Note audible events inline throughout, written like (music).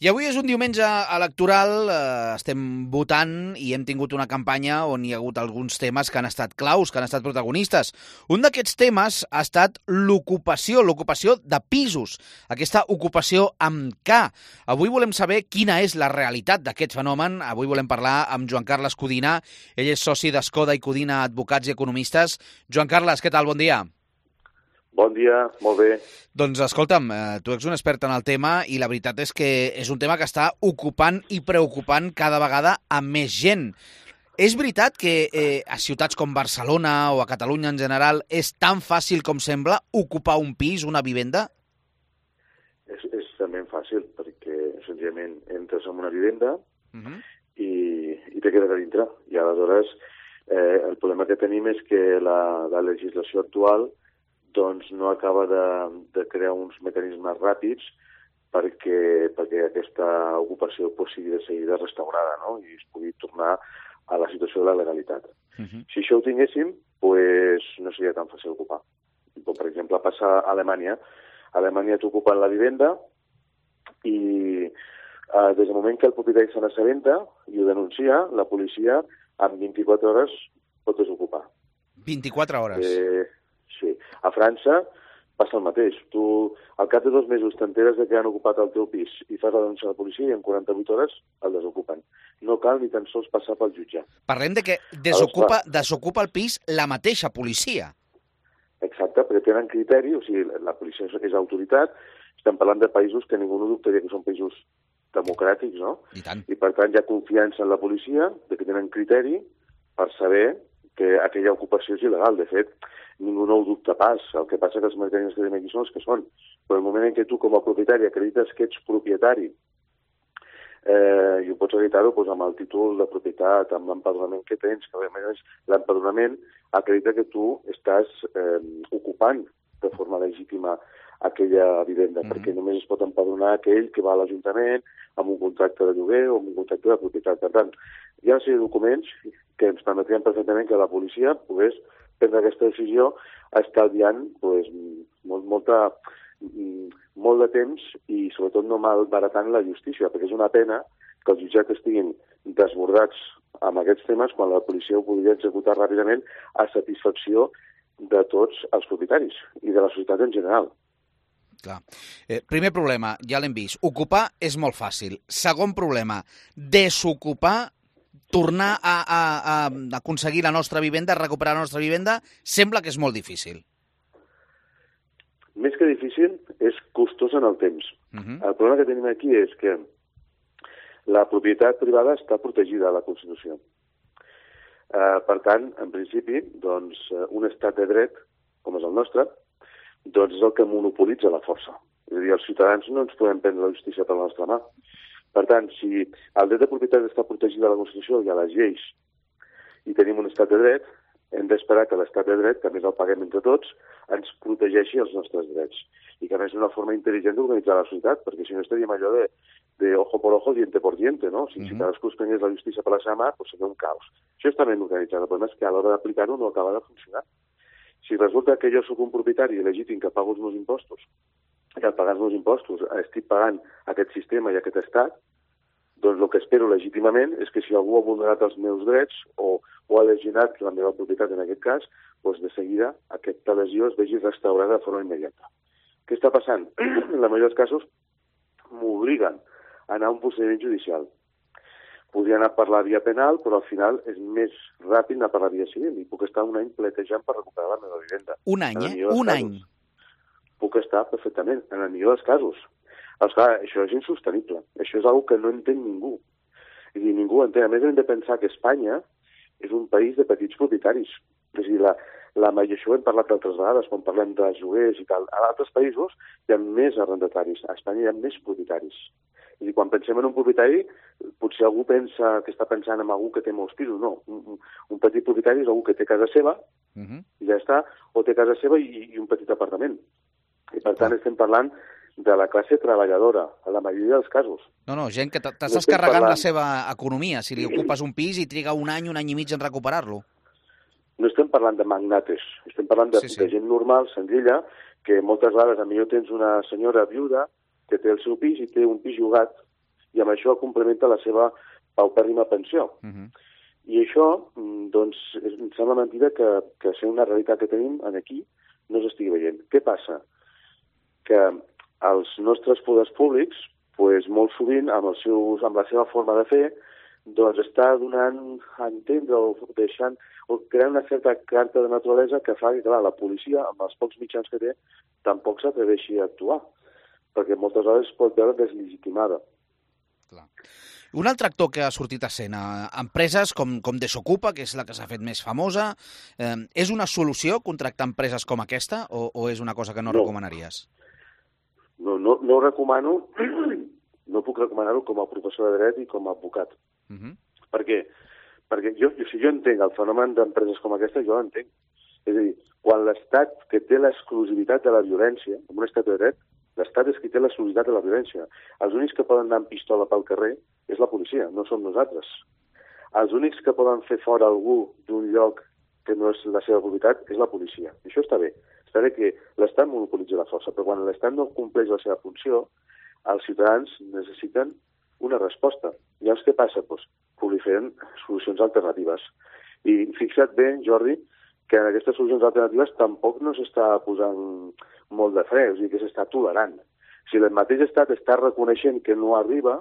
I avui és un diumenge electoral, eh, estem votant i hem tingut una campanya on hi ha hagut alguns temes que han estat claus, que han estat protagonistes. Un d'aquests temes ha estat l'ocupació, l'ocupació de pisos, aquesta ocupació amb K. Avui volem saber quina és la realitat d'aquest fenomen. Avui volem parlar amb Joan Carles Codina. Ell és soci d'Escoda i Codina Advocats i Economistes. Joan Carles, què tal? Bon dia. Bon dia, molt bé. Doncs escolta'm, eh, tu ets un expert en el tema i la veritat és que és un tema que està ocupant i preocupant cada vegada a més gent. És veritat que eh, a ciutats com Barcelona o a Catalunya en general és tan fàcil com sembla ocupar un pis, una vivenda? És, és també fàcil, perquè senzillament entres en una vivenda uh -huh. i, i te quedes a dintre. I aleshores eh, el problema que tenim és que la, la legislació actual doncs no acaba de, de crear uns mecanismes ràpids perquè, perquè aquesta ocupació pues, sigui de seguida restaurada no? i es pugui tornar a la situació de la legalitat. Uh -huh. Si això ho tinguéssim, pues, no seria tan fàcil ocupar. Com, per exemple, passa a Alemanya. A Alemanya t'ocupen la vivenda i eh, des del moment que el propietari se n'assabenta i ho denuncia, la policia en 24 hores pot desocupar. 24 hores? Eh, Sí. A França passa el mateix. Tu, al cap de dos mesos, t'enteres que han ocupat el teu pis i fas la denúncia a la policia i en 48 hores el desocupen. No cal ni tan sols passar pel jutge. Parlem de que desocupa, desocupa el pis la mateixa policia. Exacte, perquè tenen criteri, o sigui, la policia és, és autoritat, estem parlant de països que ningú no dubtaria que són països democràtics, no? I tant. I per tant hi ha confiança en la policia, de que tenen criteri per saber que aquella ocupació és il·legal. De fet, ningú no ho dubta pas. El que passa que els mecanismes que aquí són els que són. Però el moment en què tu, com a propietari, acredites que ets propietari eh, i ho pots acreditar-ho doncs, amb el títol de propietat, amb l'empadronament que tens, que a més l'empadronament acredita que tu estàs eh, ocupant de forma legítima aquella vivenda, mm -hmm. perquè només es pot empadronar aquell que va a l'Ajuntament amb un contracte de lloguer o amb un contracte de propietat. Per tant, hi ha sèrie de documents que ens permetrien perfectament que la policia pogués prendre aquesta decisió estalviant pues, molt, molta, molt de temps i sobretot no malbaratant la justícia, perquè és una pena que els jutjats estiguin desbordats amb aquests temes quan la policia ho podria executar ràpidament a satisfacció de tots els propietaris i de la societat en general. Clar. Eh, primer problema, ja l'hem vist. Ocupar és molt fàcil. Segon problema, desocupar tornar a, a, a aconseguir la nostra vivenda, recuperar la nostra vivenda, sembla que és molt difícil. Més que difícil, és costós en el temps. Uh -huh. El problema que tenim aquí és que la propietat privada està protegida a la Constitució. Uh, per tant, en principi, doncs, un estat de dret, com és el nostre, doncs és el que monopolitza la força. És a dir, els ciutadans no ens podem prendre la justícia per la nostra mà. Per tant, si el dret de propietat està protegit a la Constitució i a les lleis i tenim un estat de dret, hem d'esperar que l'estat de dret, que a més el paguem entre tots, ens protegeixi els nostres drets. I que a més és una forma intel·ligent d'organitzar la societat, perquè si no estaríem allò de, de ojo por ojo, diente por diente, no? Si, uh -huh. si cadascú es prengués la justícia per la seva mà, doncs seria un caos. Això està ben organitzat. El problema és que a l'hora d'aplicar-ho no acaba de funcionar. Si resulta que jo sóc un propietari legítim que pago els meus impostos i al pagar els meus impostos estic pagant aquest sistema i aquest estat, doncs el que espero legítimament és que si algú ha vulnerat els meus drets o, o ha lesionat la meva propietat en aquest cas, doncs de seguida aquesta lesió es vegi restaurada de forma immediata. Què està passant? (clears throat) en la majoria dels casos m'obliguen a anar a un procediment judicial. Podria anar per la via penal, però al final és més ràpid anar per la via civil i puc estar un any pletejant per recuperar la meva vivenda. Un any, eh? Un casos. any. Puc estar perfectament, en el millor dels casos. Doncs clar, això és insostenible. Això és una que no entén ningú. És dir, ningú entén. A més, hem de pensar que Espanya és un país de petits propietaris. És a dir, la, la, i això ho hem parlat altres vegades, quan parlem de lloguers i tal. A altres països hi ha més arrendataris. A Espanya hi ha més propietaris. És dir, quan pensem en un propietari, potser algú pensa que està pensant en algú que té molts pisos. No, un, un petit propietari és algú que té casa seva, uh -huh. i ja està, o té casa seva i, i un petit apartament. I per tant estem parlant de la classe treballadora, a la majoria dels casos. No, no, gent que t'estàs carregant parlant... la seva economia. Si li ocupes un pis i triga un any, un any i mig en recuperar-lo. No estem parlant de magnates, estem parlant de, sí, sí. de gent normal, senzilla, que moltes vegades a millor tens una senyora viuda que té el seu pis i té un pis llogat i amb això complementa la seva paupèrrima pensió. Uh -huh. I això, mm, doncs, em sembla mentida que, que ser una realitat que tenim en aquí no s'estigui veient. Què passa? Que els nostres poders públics, pues, molt sovint, amb, els seus, amb la seva forma de fer, doncs està donant a entendre o deixant o creant una certa carta de naturalesa que fa que, clar, la policia, amb els pocs mitjans que té, tampoc s'atreveixi a actuar, perquè moltes vegades es pot veure deslegitimada. Clar. Un altre actor que ha sortit a escena, empreses com, com Desocupa, que és la que s'ha fet més famosa, eh, és una solució contractar empreses com aquesta o, o és una cosa que no, no. recomanaries? No, no, no ho recomano, (clears throat) no puc recomanar-ho com a professor de dret i com a advocat. Uh -huh. Per què? Perquè jo, si jo entenc el fenomen d'empreses com aquesta, jo l'entenc. És a dir, quan l'Estat que té l'exclusivitat de la violència, en un estat de dret, L'Estat és qui té la solidaritat de la violència. Els únics que poden anar amb pistola pel carrer és la policia, no som nosaltres. Els únics que poden fer fora algú d'un lloc que no és la seva propietat és la policia. I això està bé. Està bé que l'Estat monopolitzi la força, però quan l'Estat no compleix la seva funció, els ciutadans necessiten una resposta. Llavors, què passa? Pues, proliferen solucions alternatives. I fixa't bé, Jordi, que en aquestes solucions alternatives tampoc no s'està posant molt de fre, o sigui que s'està tolerant. Si el mateix estat està reconeixent que no arriba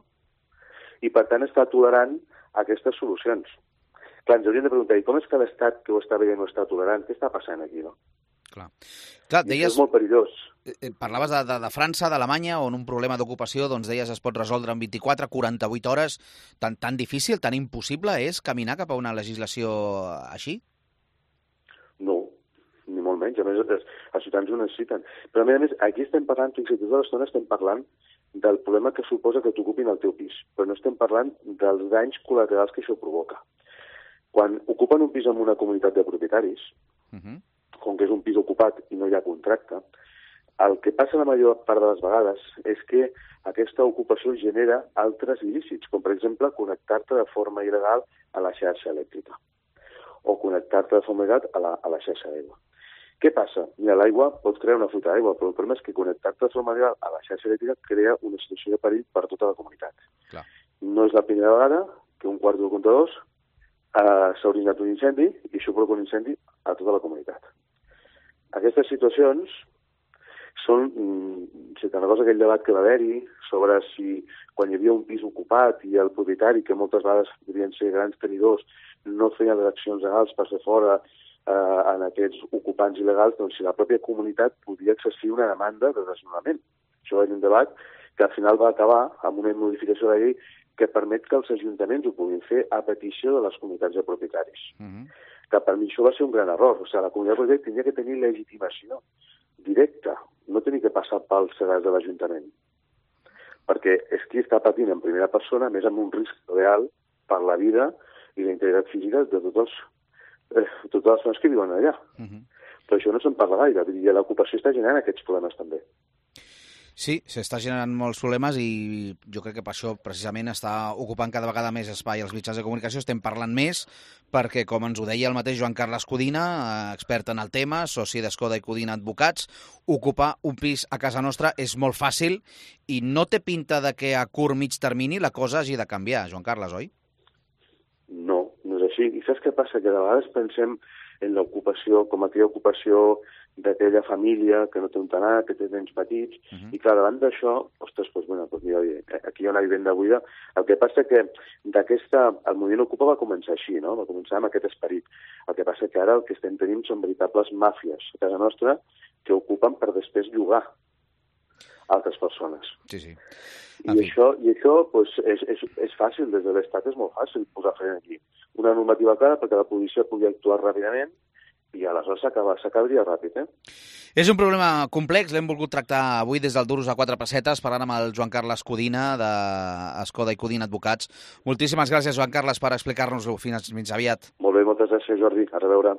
i per tant està tolerant aquestes solucions. Clar, ens hauríem de preguntar, i com és que l'estat que ho està veient no està tolerant? Què està passant aquí, no? Clar. Clar deies... és molt perillós. Eh, eh, parlaves de, de, de França, d'Alemanya, on un problema d'ocupació, doncs deies, es pot resoldre en 24, 48 hores. Tan, tan difícil, tan impossible és caminar cap a una legislació així? molt menys, a més els, els ciutadans ho necessiten. Però a més a més, aquí estem parlant, fins i tot a l'estona estem parlant del problema que suposa que t'ocupin el teu pis, però no estem parlant dels danys col·laterals que això provoca. Quan ocupen un pis en una comunitat de propietaris, uh mhm. -huh. Com que és un pis ocupat i no hi ha contracte, el que passa la major part de les vegades és que aquesta ocupació genera altres il·lícits, com per exemple connectar-te de forma il·legal a la xarxa elèctrica o connectar-te de forma il·legal a la, a la xarxa d'aigua. Què passa? Mira, l'aigua pot crear una fuita d'aigua, però el problema és que connectar-te de forma legal a la xarxa elèctrica crea una situació de perill per tota la comunitat. Clar. No és la primera vegada que un quart de comptadors eh, s'ha originat un incendi i això provoca un incendi a tota la comunitat. Aquestes situacions són, mm, si te'n recordes aquell debat que va haver-hi sobre si quan hi havia un pis ocupat i el propietari, que moltes vegades devien ser grans tenidors, no feien les accions legals per ser fora eh, en aquests ocupants il·legals, doncs si la pròpia comunitat podia exercir una demanda de desnonament. Això va un debat que al final va acabar amb una modificació de la llei que permet que els ajuntaments ho puguin fer a petició de les comunitats de propietaris. Uh mhm. -huh. Que per mi això va ser un gran error. O sigui, la comunitat de propietaris tenia que tenir legitimació directa, no tenia que passar pels sedars de l'Ajuntament. Perquè és qui està patint en primera persona, més amb un risc real per la vida i la integritat física de tots els eh, totes les persones que viuen allà. Uh -huh. Però això no se'n parla gaire, i l'ocupació està generant aquests problemes també. Sí, s'està generant molts problemes i jo crec que per això precisament està ocupant cada vegada més espai als mitjans de comunicació. Estem parlant més perquè, com ens ho deia el mateix Joan Carles Codina, expert en el tema, soci d'Escoda i Codina Advocats, ocupar un pis a casa nostra és molt fàcil i no té pinta de que a curt mig termini la cosa hagi de canviar, Joan Carles, oi? Sí, i saps què passa? Que de vegades pensem en l'ocupació com aquella ocupació d'aquella família que no té un tanat, que té nens petits, uh -huh. i clar, davant d'això, ostres, doncs, bueno, doncs mira, aquí hi ha una vivenda buida. El que passa que d'aquesta, el moviment Ocupa va començar així, no? Va començar amb aquest esperit. El que passa que ara el que estem tenint són veritables màfies a casa nostra que ocupen per després llogar altres persones. Sí, sí. I això, i això pues, és, és, és fàcil, des de l'Estat és molt fàcil posar fre aquí una normativa clara perquè la policia pugui actuar ràpidament i aleshores s'acabaria ràpid. Eh? És un problema complex, l'hem volgut tractar avui des del Duros a quatre pessetes, parlant amb el Joan Carles Codina, d'Escoda i Codina Advocats. Moltíssimes gràcies, Joan Carles, per explicar-nos-ho. Fins, fins aviat. Molt bé, moltes gràcies, Jordi. A reveure.